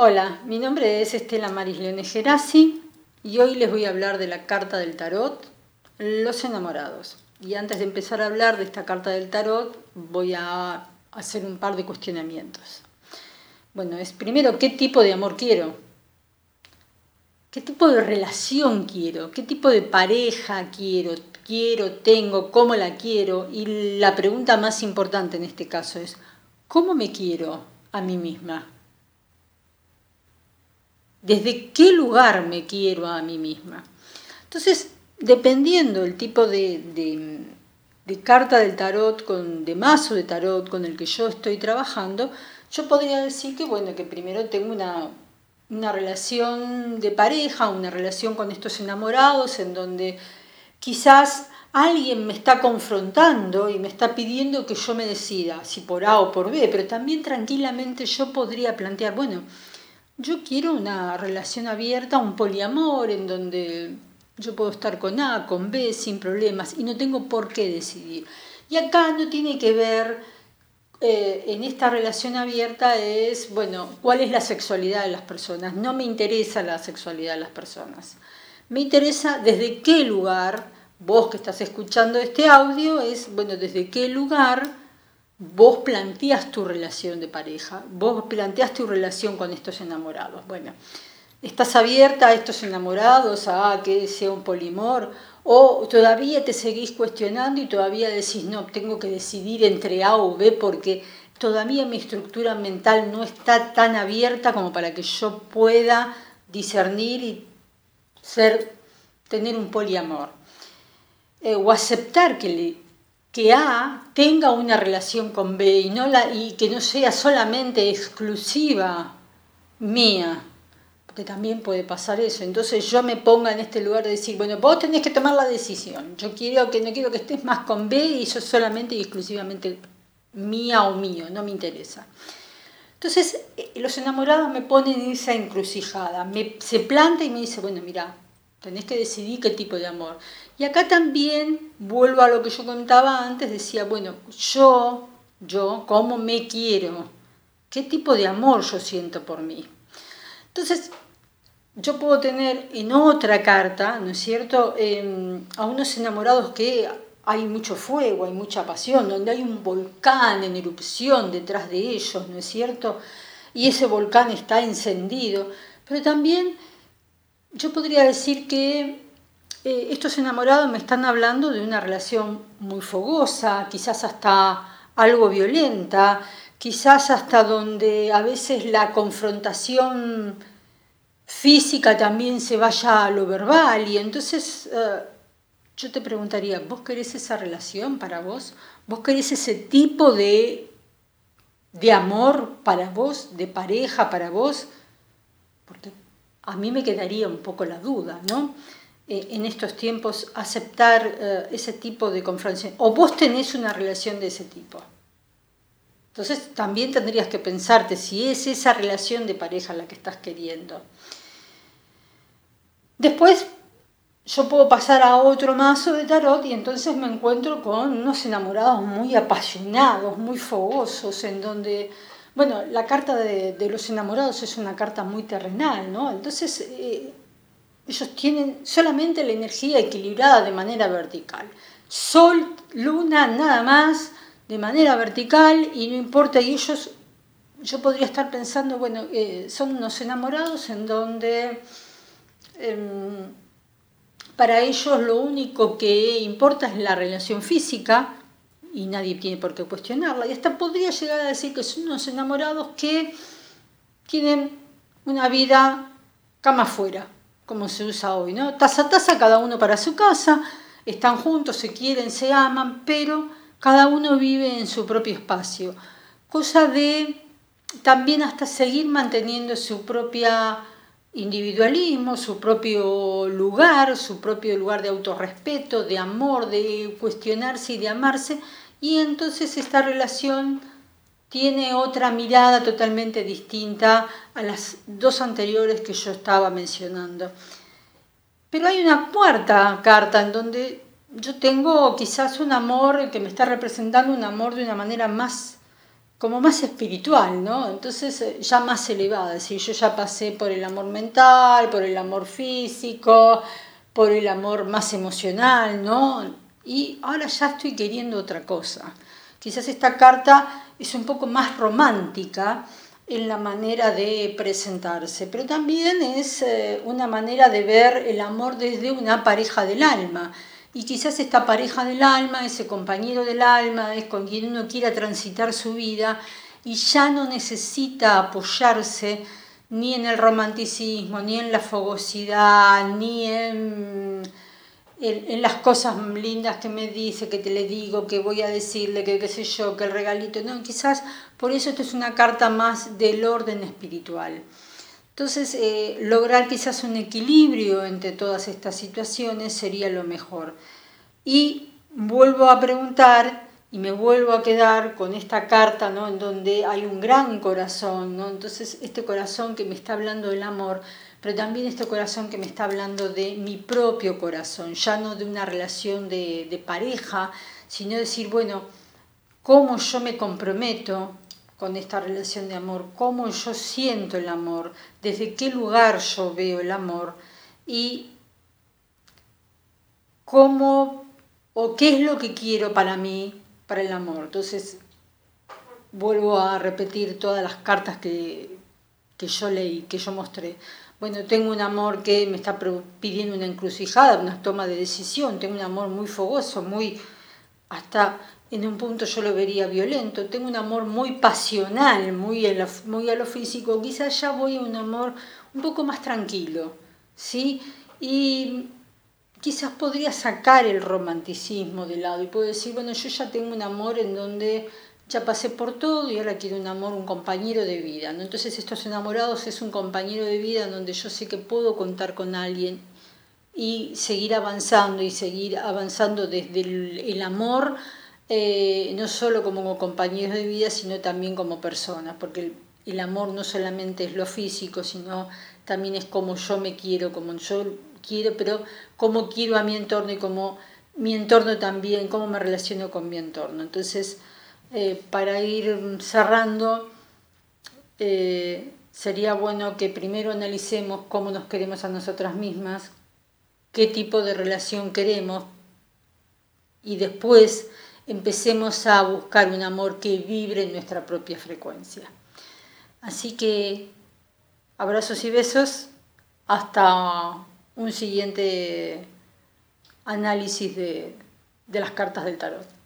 Hola, mi nombre es Estela Maris Leones Gerasi y hoy les voy a hablar de la carta del tarot, los enamorados. Y antes de empezar a hablar de esta carta del tarot, voy a hacer un par de cuestionamientos. Bueno, es primero, ¿qué tipo de amor quiero? ¿Qué tipo de relación quiero? ¿Qué tipo de pareja quiero? Quiero, tengo, cómo la quiero. Y la pregunta más importante en este caso es, ¿cómo me quiero a mí misma? Desde qué lugar me quiero a mí misma. Entonces, dependiendo el tipo de, carta del tarot, con, de mazo de tarot con el que yo estoy trabajando, yo podría decir que, bueno, que primero tengo una, una relación de pareja, una relación con estos enamorados, en donde quizás alguien me está confrontando y me está pidiendo que yo me decida, si por A o por B, pero también tranquilamente yo podría plantear, bueno, yo quiero una relación abierta, un poliamor en donde yo puedo estar con A, con B sin problemas y no tengo por qué decidir. Y acá no tiene que ver, eh, en esta relación abierta es, bueno, cuál es la sexualidad de las personas. No me interesa la sexualidad de las personas. Me interesa desde qué lugar, vos que estás escuchando este audio, es, bueno, desde qué lugar vos planteas tu relación de pareja, vos planteas tu relación con estos enamorados. Bueno, ¿estás abierta a estos enamorados, a que sea un polimor? ¿O todavía te seguís cuestionando y todavía decís, no, tengo que decidir entre A o B porque todavía mi estructura mental no está tan abierta como para que yo pueda discernir y ser, tener un poliamor? Eh, o aceptar que le, que A tenga una relación con B y, no la, y que no sea solamente exclusiva mía, porque también puede pasar eso. Entonces yo me ponga en este lugar de decir, bueno, vos tenés que tomar la decisión. Yo quiero que no quiero que estés más con B y eso solamente y exclusivamente mía o mío, no me interesa. Entonces eh, los enamorados me ponen en esa encrucijada, me, se planta y me dice, bueno, mira, tenés que decidir qué tipo de amor. Y acá también vuelvo a lo que yo contaba antes, decía, bueno, yo, yo, ¿cómo me quiero? ¿Qué tipo de amor yo siento por mí? Entonces, yo puedo tener en otra carta, ¿no es cierto?, em, a unos enamorados que hay mucho fuego, hay mucha pasión, donde hay un volcán en erupción detrás de ellos, ¿no es cierto? Y ese volcán está encendido. Pero también yo podría decir que eh, estos enamorados me están hablando de una relación muy fogosa, quizás hasta algo violenta, quizás hasta donde a veces la confrontación física también se vaya a lo verbal y entonces eh, yo te preguntaría, ¿vos querés esa relación para vos? ¿Vos querés ese tipo de, de amor para vos, de pareja para vos? A mí me quedaría un poco la duda, ¿no? Eh, en estos tiempos aceptar eh, ese tipo de confrontación. O vos tenés una relación de ese tipo. Entonces también tendrías que pensarte si es esa relación de pareja la que estás queriendo. Después yo puedo pasar a otro mazo de tarot y entonces me encuentro con unos enamorados muy apasionados, muy fogosos, en donde, bueno, la carta de, los enamorados es una carta muy terrenal, ¿no? Entonces eh, ellos tienen solamente la energía equilibrada de manera vertical. Sol, luna, nada más, de manera vertical y no importa. Y ellos, yo podría estar pensando, bueno, eh, son unos enamorados en donde em, para ellos lo único que importa es la relación física y nadie tiene por qué cuestionarla. Y hasta podría llegar a decir que son unos enamorados que tienen una vida cama afuera como se usa hoy, ¿no? Taza a taza, cada uno para su casa, están juntos, se quieren, se aman, pero cada uno vive en su propio espacio. Cosa de también hasta seguir manteniendo su propia individualismo, su propio lugar, su propio lugar de autorrespeto, de amor, de cuestionarse y de amarse, y entonces esta relación tiene otra mirada totalmente distinta a las dos anteriores que yo estaba mencionando. Pero hay una cuarta carta en donde yo tengo quizás un amor que me está representando un amor de una manera más como más espiritual, ¿no? Entonces eh, ya más elevada, es decir, yo ya pasé por el amor mental, por el amor físico, por el amor más emocional, ¿no? Y ahora ya estoy queriendo otra cosa. Quizás esta carta es un poco más romántica en la manera de presentarse, pero también es eh, una manera de ver el amor desde una pareja del alma. Y quizás esta pareja del alma, ese compañero del alma, es con quien uno quiera transitar su vida y ya no necesita apoyarse ni en el romanticismo, ni en la fogosidad, ni en, en, las cosas lindas que me dice, que te le digo, que voy a decirle, que qué sé yo, que el regalito. No, quizás por eso esto es una carta más del orden espiritual. Entonces, eh, lograr quizás un equilibrio entre todas estas situaciones sería lo mejor. Y vuelvo a preguntar y me vuelvo a quedar con esta carta, ¿no? En donde hay un gran corazón, ¿no? Entonces, este corazón que me está hablando del amor, pero también este corazón que me está hablando de mi propio corazón, ya no de una relación de, de pareja, sino decir, bueno, cómo yo me comprometo con esta relación de amor, cómo yo siento el amor, desde qué lugar yo veo el amor y cómo o qué es lo que quiero para mí, para el amor. Entonces, vuelvo a repetir todas las cartas que, que yo leí, que yo mostré. Bueno, tengo un amor que me está pidiendo una encrucijada, una toma de decisión, tengo un amor muy fogoso, muy hasta en un punto yo lo vería violento, tengo un amor muy pasional, muy a lo, físico, quizás ya voy a un amor un poco más tranquilo, ¿sí? Y quizás podría sacar el romanticismo de lado y puedo decir, bueno, yo ya tengo un amor en donde ya pasé por todo y ahora quiero un amor, un compañero de vida. Entonces estos enamorados es un compañero de vida en donde yo sé que puedo contar con alguien y seguir avanzando y seguir avanzando desde el amor eh, no solo como compañeros de vida, sino también como personas, porque el, amor no solamente es lo físico, sino también es como yo me quiero, como yo quiero, pero cómo quiero a mi entorno y cómo mi entorno también, cómo me relaciono con mi entorno. Entonces, eh, para ir cerrando, eh, sería bueno que primero analicemos cómo nos queremos a nosotras mismas, qué tipo de relación queremos y después empecemos a buscar un amor que vibre en nuestra propia frecuencia. Así que abrazos y besos hasta un siguiente análisis de, las cartas del tarot.